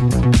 We're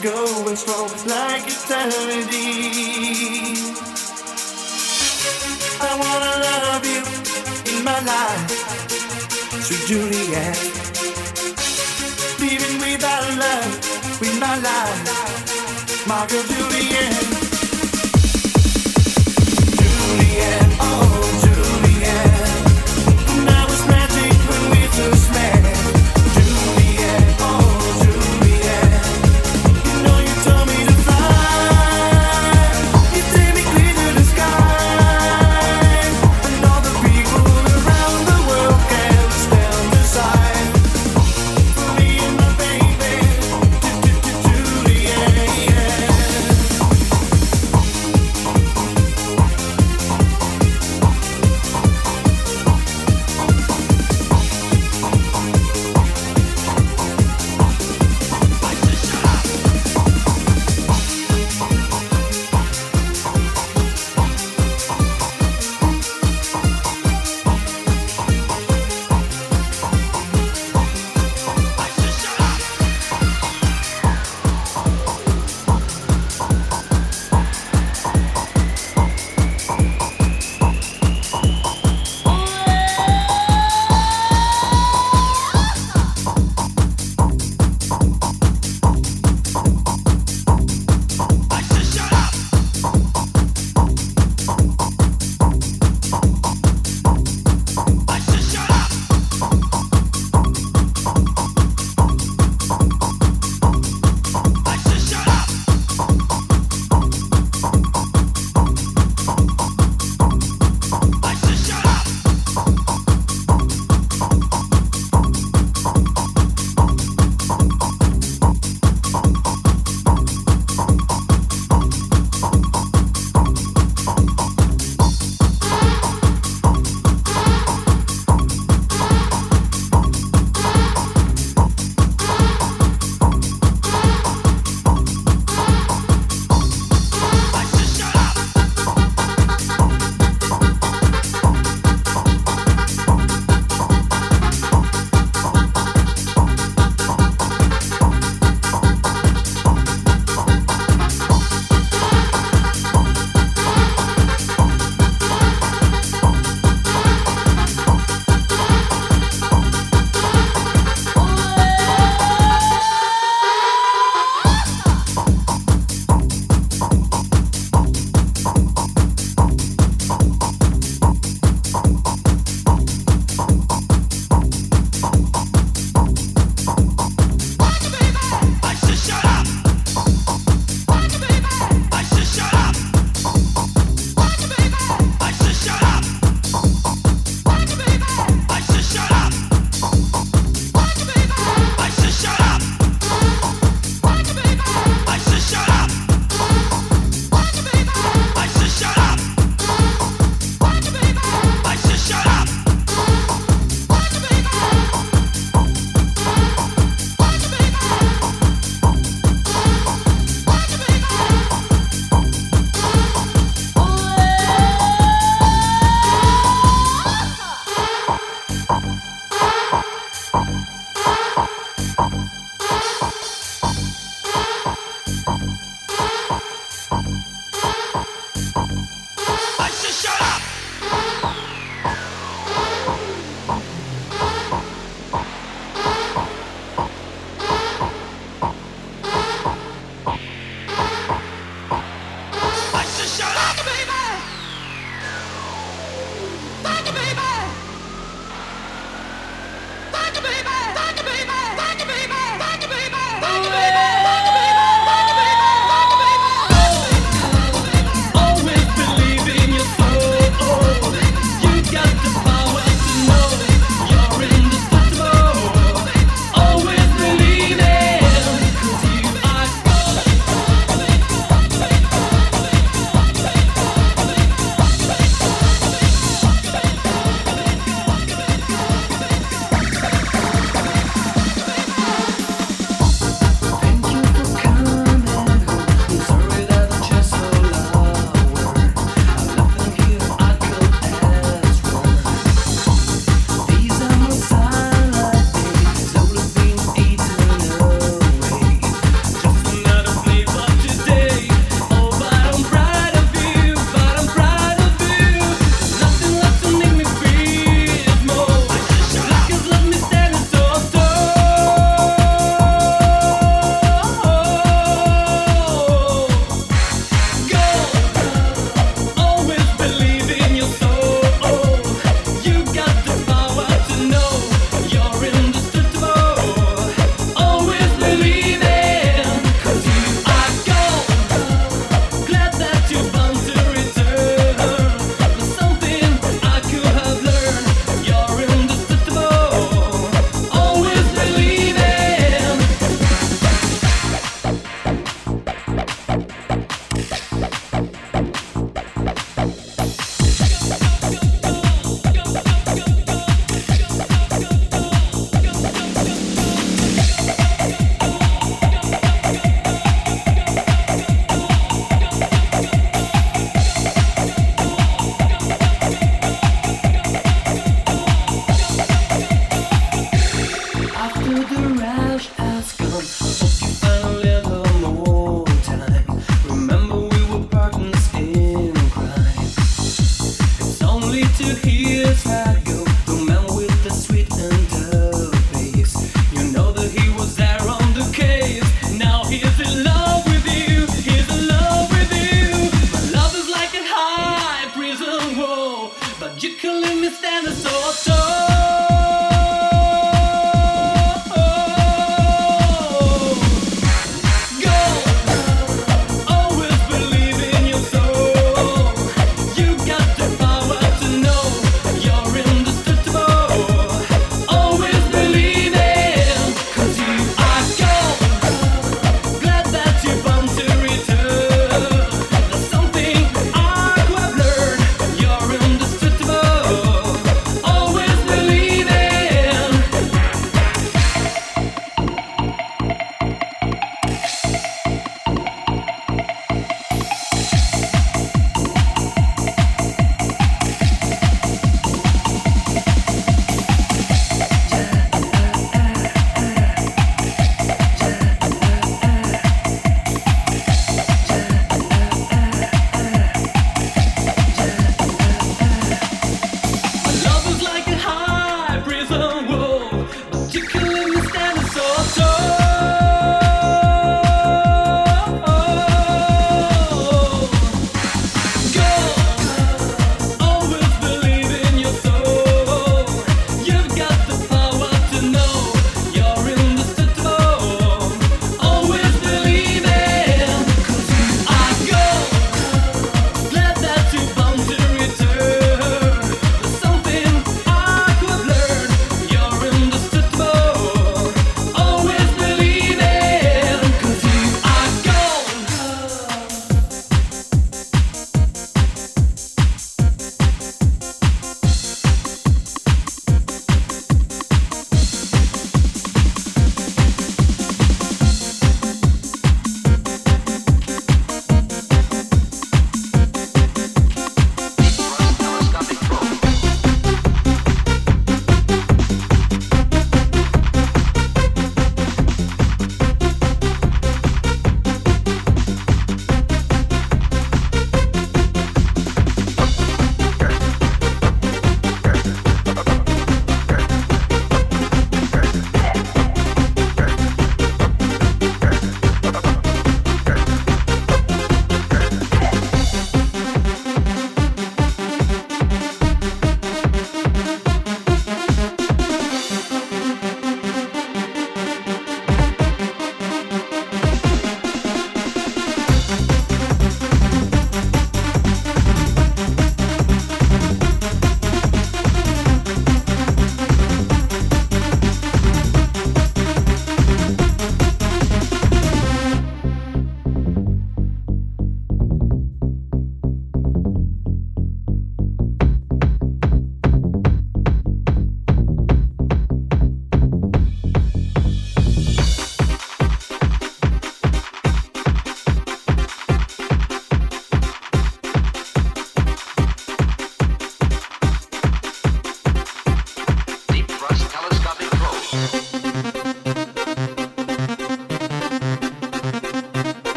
going strong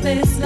Christmas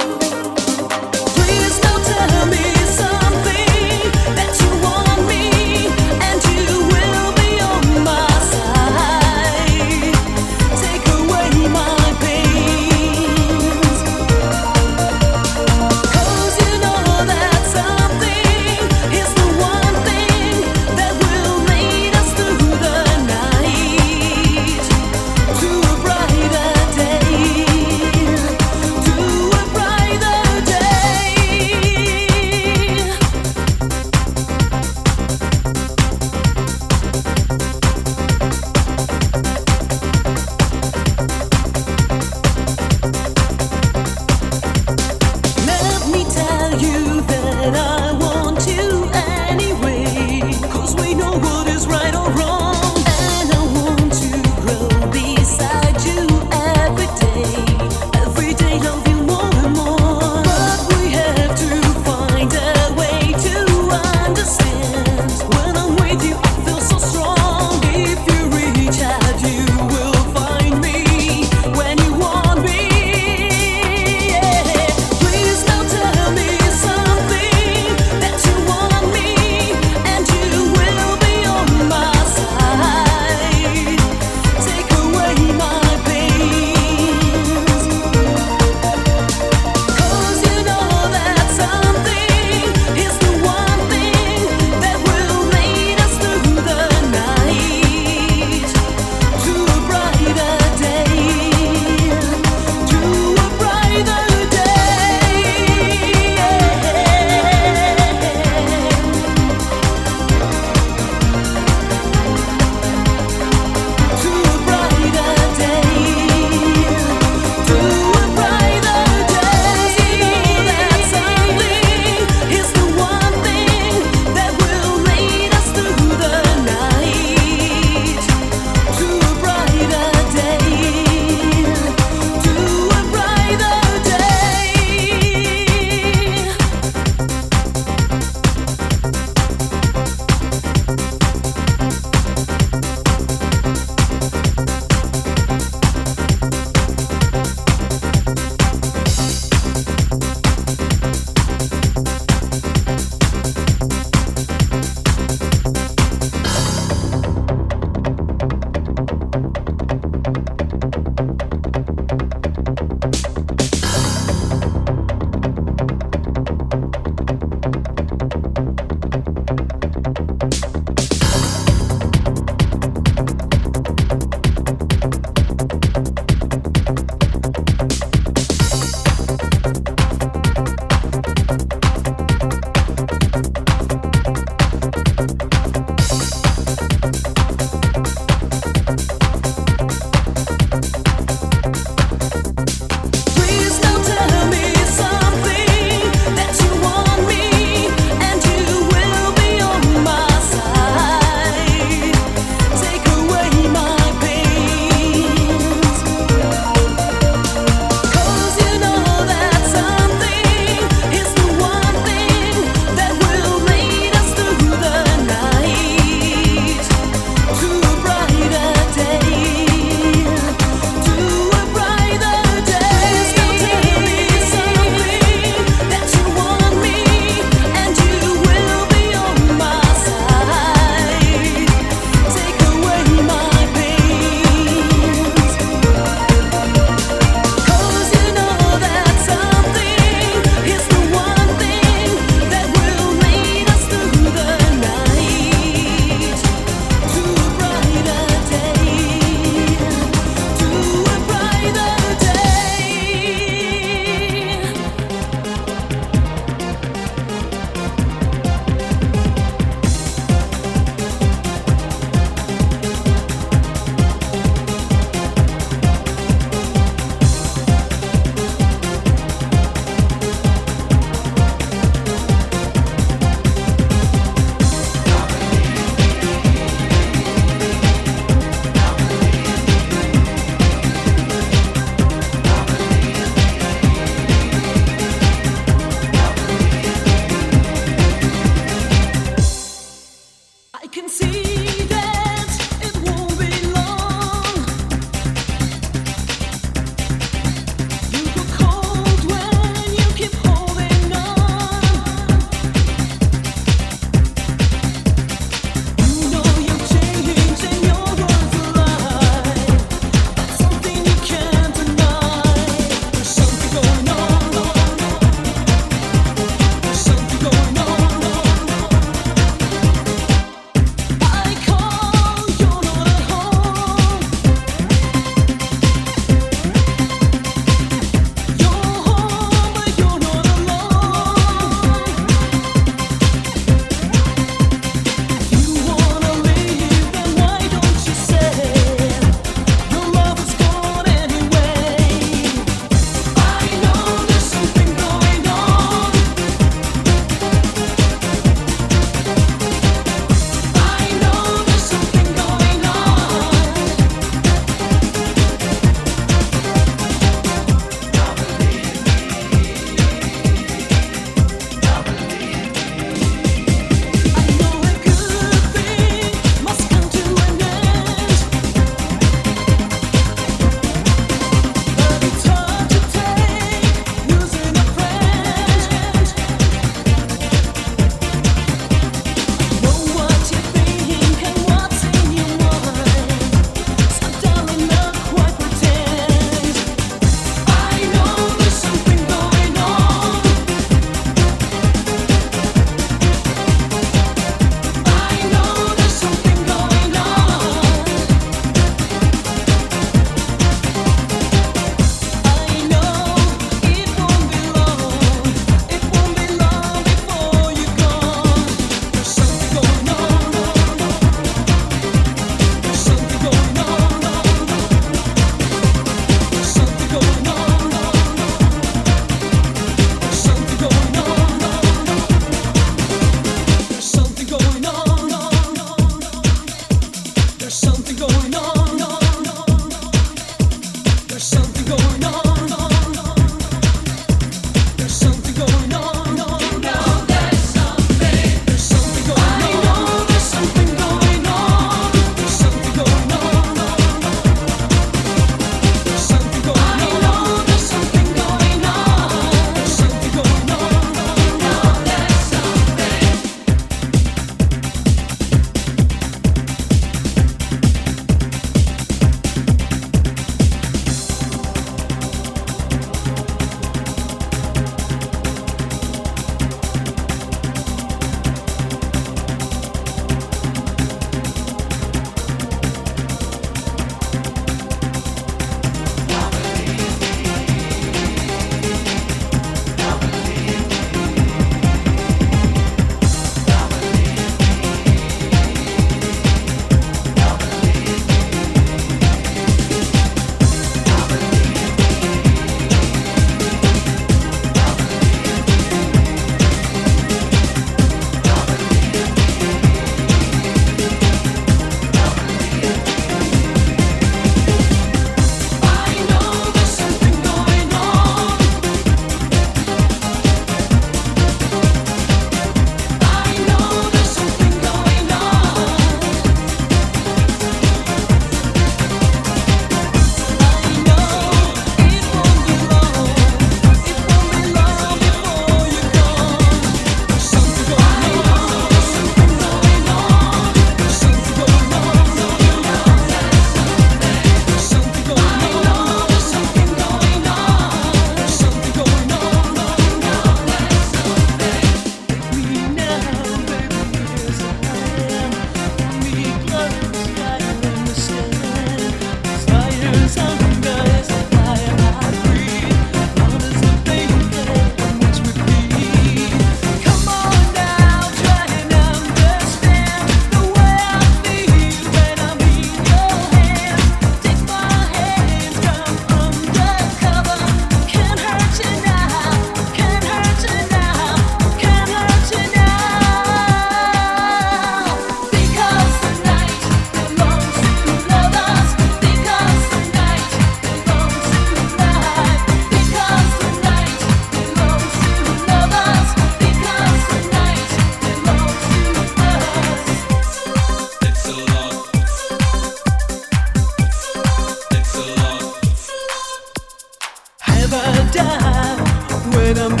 when I'm